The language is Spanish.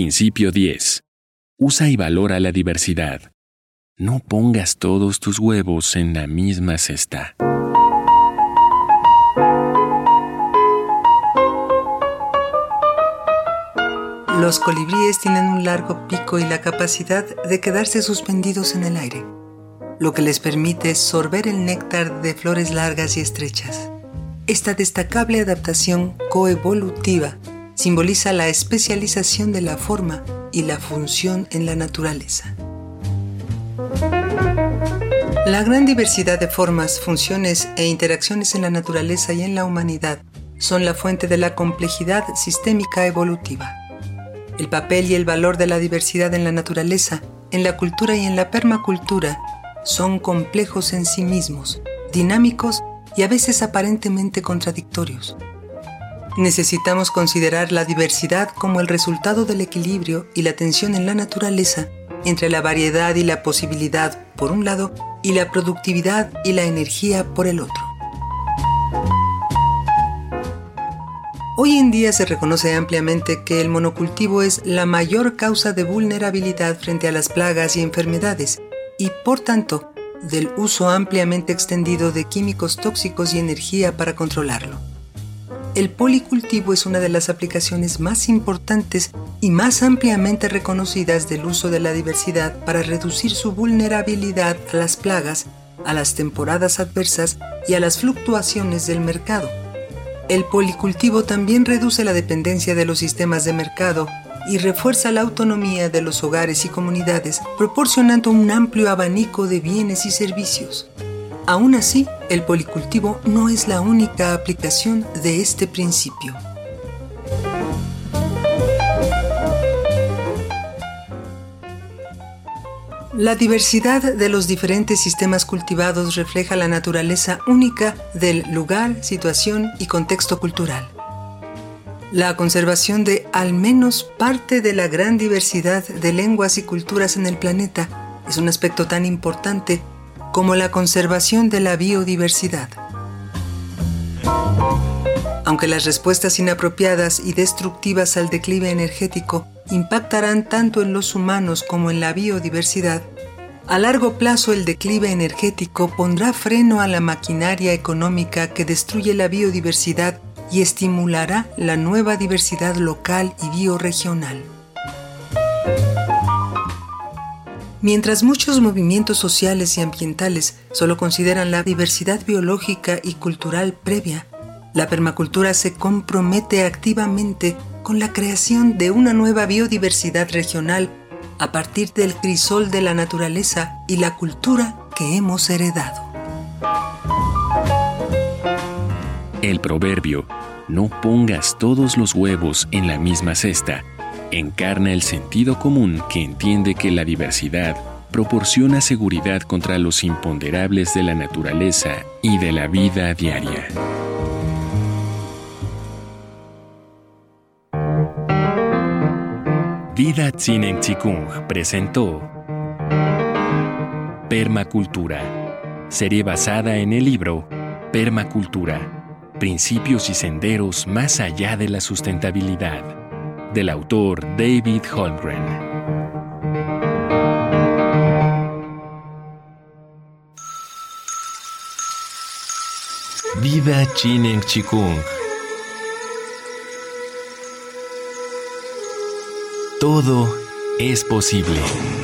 Principio 10. Usa y valora la diversidad. No pongas todos tus huevos en la misma cesta. Los colibríes tienen un largo pico y la capacidad de quedarse suspendidos en el aire, lo que les permite sorber el néctar de flores largas y estrechas. Esta destacable adaptación coevolutiva simboliza la especialización de la forma y la función en la naturaleza. La gran diversidad de formas, funciones e interacciones en la naturaleza y en la humanidad son la fuente de la complejidad sistémica evolutiva. El papel y el valor de la diversidad en la naturaleza, en la cultura y en la permacultura son complejos en sí mismos, dinámicos y a veces aparentemente contradictorios necesitamos considerar la diversidad como el resultado del equilibrio y la tensión en la naturaleza entre la variedad y la posibilidad por un lado y la productividad y la energía por el otro. Hoy en día se reconoce ampliamente que el monocultivo es la mayor causa de vulnerabilidad frente a las plagas y enfermedades y por tanto del uso ampliamente extendido de químicos tóxicos y energía para controlarlo el policultivo es una de las aplicaciones más importantes y más ampliamente reconocidas del uso de la diversidad para reducir su vulnerabilidad a las plagas, a las temporadas adversas y a las fluctuaciones del mercado. El policultivo también reduce la dependencia de los sistemas de mercado y refuerza la autonomía de los hogares y comunidades, proporcionando un amplio abanico de bienes y servicios. Aún así, el policultivo no es la única aplicación de este principio. La diversidad de los diferentes sistemas cultivados refleja la naturaleza única del lugar, situación y contexto cultural. La conservación de al menos parte de la gran diversidad de lenguas y culturas en el planeta es un aspecto tan importante como la conservación de la biodiversidad. Aunque las respuestas inapropiadas y destructivas al declive energético impactarán tanto en los humanos como en la biodiversidad, a largo plazo el declive energético pondrá freno a la maquinaria económica que destruye la biodiversidad y estimulará la nueva diversidad local y bioregional. Mientras muchos movimientos sociales y ambientales solo consideran la diversidad biológica y cultural previa, la permacultura se compromete activamente con la creación de una nueva biodiversidad regional a partir del crisol de la naturaleza y la cultura que hemos heredado. El proverbio, no pongas todos los huevos en la misma cesta, encarna el sentido común que entiende que la diversidad proporciona seguridad contra los imponderables de la naturaleza y de la vida diaria. Vida Tsinen Chikung presentó Permacultura, serie basada en el libro Permacultura, principios y senderos más allá de la sustentabilidad del autor David Holmgren. Vida Chinen Chikung. Todo es posible.